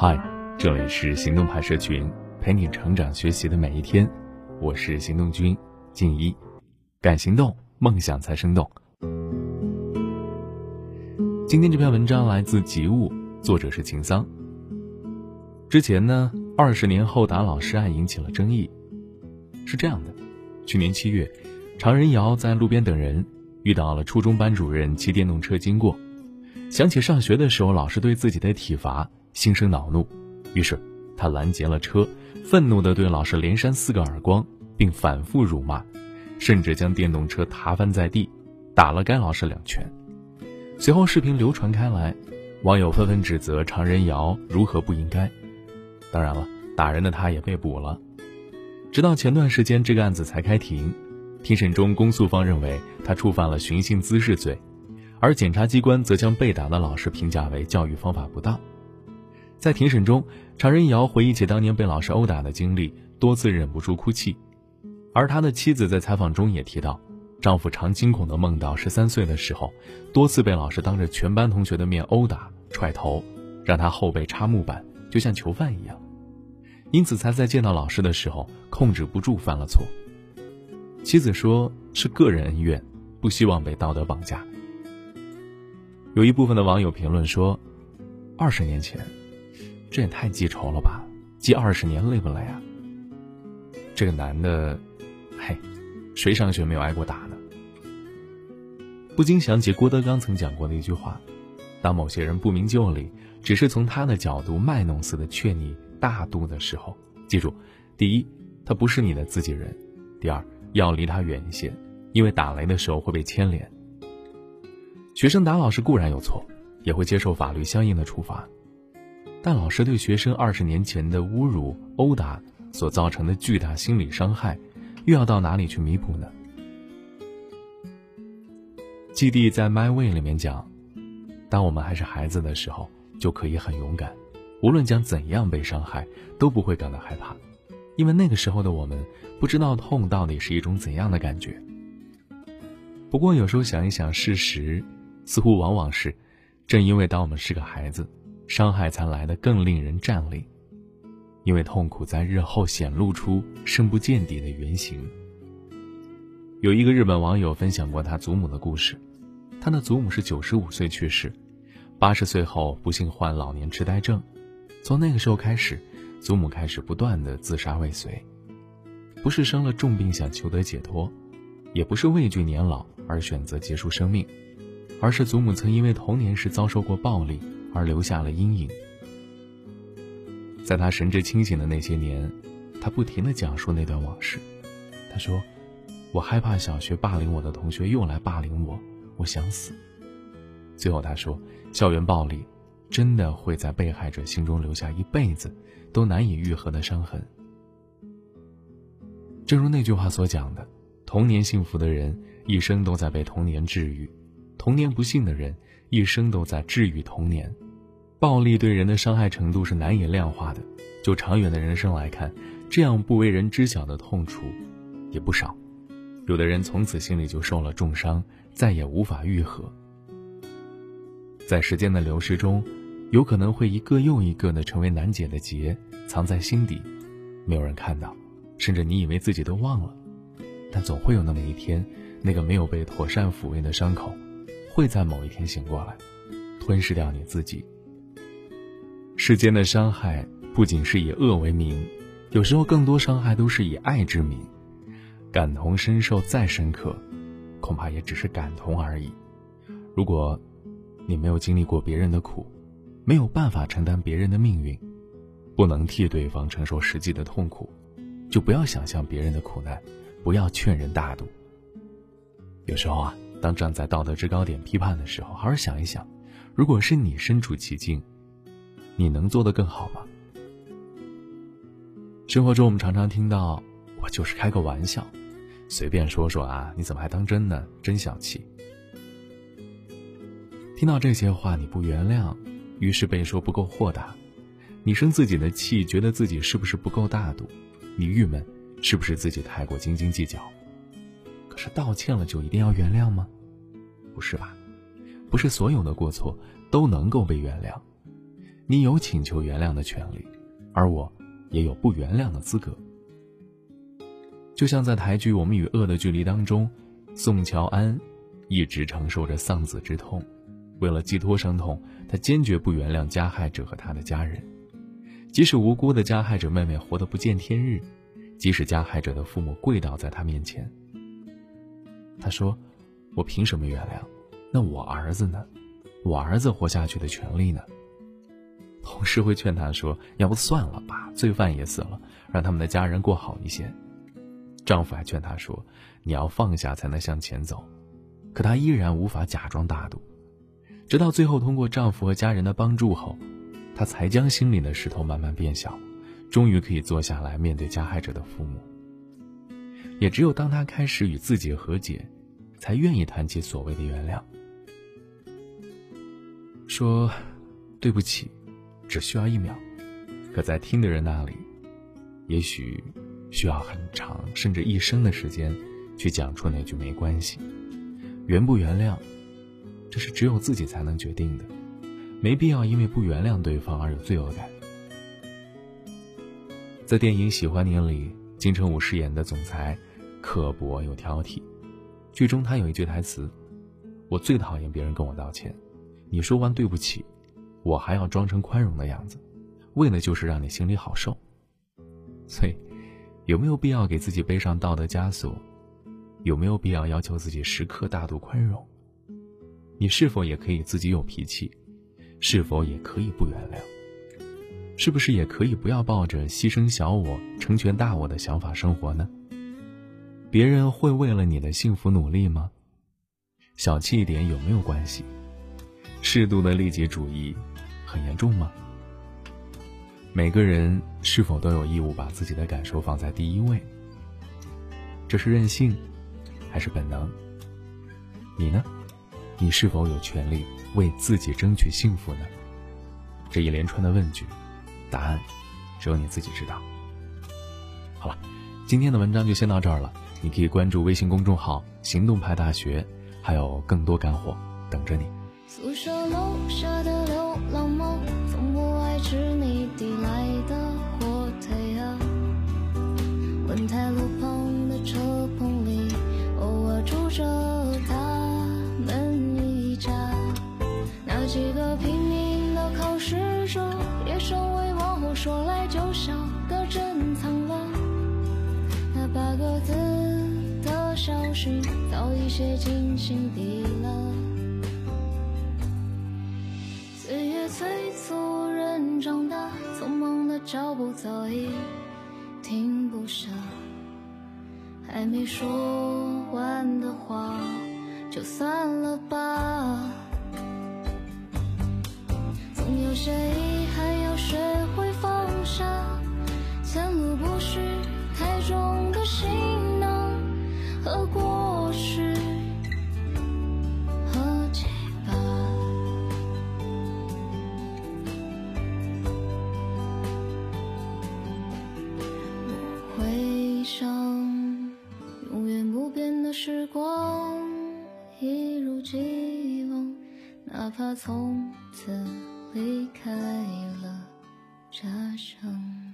嗨，这里是行动派社群，陪你成长学习的每一天。我是行动君静一，敢行动，梦想才生动。今天这篇文章来自吉物，作者是秦桑。之前呢，二十年后打老师案引起了争议。是这样的，去年七月，常仁瑶在路边等人，遇到了初中班主任骑电动车经过，想起上学的时候老师对自己的体罚。心生恼怒，于是他拦截了车，愤怒地对老师连扇四个耳光，并反复辱骂，甚至将电动车踏翻在地，打了该老师两拳。随后视频流传开来，网友纷纷指责常仁瑶如何不应该。当然了，打人的他也被捕了。直到前段时间，这个案子才开庭。庭审中，公诉方认为他触犯了寻衅滋事罪，而检察机关则将被打的老师评价为教育方法不当。在庭审中，常仁瑶回忆起当年被老师殴打的经历，多次忍不住哭泣。而他的妻子在采访中也提到，丈夫常惊恐地梦到十三岁的时候，多次被老师当着全班同学的面殴打、踹头，让他后背插木板，就像囚犯一样。因此才在见到老师的时候控制不住犯了错。妻子说是个人恩怨，不希望被道德绑架。有一部分的网友评论说，二十年前。这也太记仇了吧！记二十年累不累啊？这个男的，嘿，谁上学没有挨过打呢？不禁想起郭德纲曾讲过的一句话：当某些人不明就里，只是从他的角度卖弄似的劝你大度的时候，记住，第一，他不是你的自己人；第二，要离他远一些，因为打雷的时候会被牵连。学生打老师固然有错，也会接受法律相应的处罚。但老师对学生二十年前的侮辱、殴打所造成的巨大心理伤害，又要到哪里去弥补呢？基地在《My Way》里面讲，当我们还是孩子的时候，就可以很勇敢，无论将怎样被伤害，都不会感到害怕，因为那个时候的我们不知道痛到底是一种怎样的感觉。不过有时候想一想，事实似乎往往是，正因为当我们是个孩子。伤害才来得更令人战栗，因为痛苦在日后显露出深不见底的原形。有一个日本网友分享过他祖母的故事，他的祖母是九十五岁去世，八十岁后不幸患老年痴呆症，从那个时候开始，祖母开始不断的自杀未遂，不是生了重病想求得解脱，也不是畏惧年老而选择结束生命，而是祖母曾因为童年时遭受过暴力。而留下了阴影。在他神志清醒的那些年，他不停地讲述那段往事。他说：“我害怕小学霸凌我的同学又来霸凌我，我想死。”最后他说：“校园暴力真的会在被害者心中留下一辈子都难以愈合的伤痕。”正如那句话所讲的：“童年幸福的人，一生都在被童年治愈；童年不幸的人。”一生都在治愈童年，暴力对人的伤害程度是难以量化的。就长远的人生来看，这样不为人知晓的痛楚也不少。有的人从此心里就受了重伤，再也无法愈合。在时间的流逝中，有可能会一个又一个的成为难解的结，藏在心底，没有人看到，甚至你以为自己都忘了。但总会有那么一天，那个没有被妥善抚慰的伤口。会在某一天醒过来，吞噬掉你自己。世间的伤害不仅是以恶为名，有时候更多伤害都是以爱之名。感同身受再深刻，恐怕也只是感同而已。如果，你没有经历过别人的苦，没有办法承担别人的命运，不能替对方承受实际的痛苦，就不要想象别人的苦难，不要劝人大度。有时候啊。当站在道德制高点批判的时候，好好想一想，如果是你身处其境，你能做得更好吗？生活中我们常常听到“我就是开个玩笑，随便说说啊，你怎么还当真呢？真小气。”听到这些话，你不原谅，于是被说不够豁达；你生自己的气，觉得自己是不是不够大度；你郁闷，是不是自己太过斤斤计较？可是道歉了就一定要原谅吗？不是吧，不是所有的过错都能够被原谅。你有请求原谅的权利，而我也有不原谅的资格。就像在台剧《我们与恶的距离》当中，宋乔安一直承受着丧子之痛，为了寄托伤痛，他坚决不原谅加害者和他的家人，即使无辜的加害者妹妹活得不见天日，即使加害者的父母跪倒在他面前，他说：“我凭什么原谅？那我儿子呢？我儿子活下去的权利呢？”同事会劝他说：“要不算了吧，罪犯也死了，让他们的家人过好一些。”丈夫还劝她说：“你要放下，才能向前走。”可她依然无法假装大度，直到最后通过丈夫和家人的帮助后，她才将心里的石头慢慢变小，终于可以坐下来面对加害者的父母。也只有当她开始与自己和解，才愿意谈起所谓的原谅。说：“对不起，只需要一秒。”可在听的人那里，也许。需要很长，甚至一生的时间，去讲出那句“没关系”。原不原谅，这是只有自己才能决定的，没必要因为不原谅对方而有罪恶感。在电影《喜欢你》里，金城武饰演的总裁，刻薄又挑剔。剧中他有一句台词：“我最讨厌别人跟我道歉，你说完对不起，我还要装成宽容的样子，为的就是让你心里好受。”所以。有没有必要给自己背上道德枷锁？有没有必要要求自己时刻大度宽容？你是否也可以自己有脾气？是否也可以不原谅？是不是也可以不要抱着牺牲小我成全大我的想法生活呢？别人会为了你的幸福努力吗？小气一点有没有关系？适度的利己主义很严重吗？每个人是否都有义务把自己的感受放在第一位？这是任性，还是本能？你呢？你是否有权利为自己争取幸福呢？这一连串的问句，答案只有你自己知道。好了，今天的文章就先到这儿了。你可以关注微信公众号“行动派大学”，还有更多干货等着你。宿舍楼下的流浪猫，从不爱吃你递来的火腿啊。文泰路旁的车棚里，偶尔住着他们一家。那几个拼命的考试者，也成为往后说来就笑的珍藏了。那八个字的消息，早已写进心底了。催促人长大，匆忙的脚步早已停不下。还没说完的话，就算了吧。总有些哪怕从此离开了家乡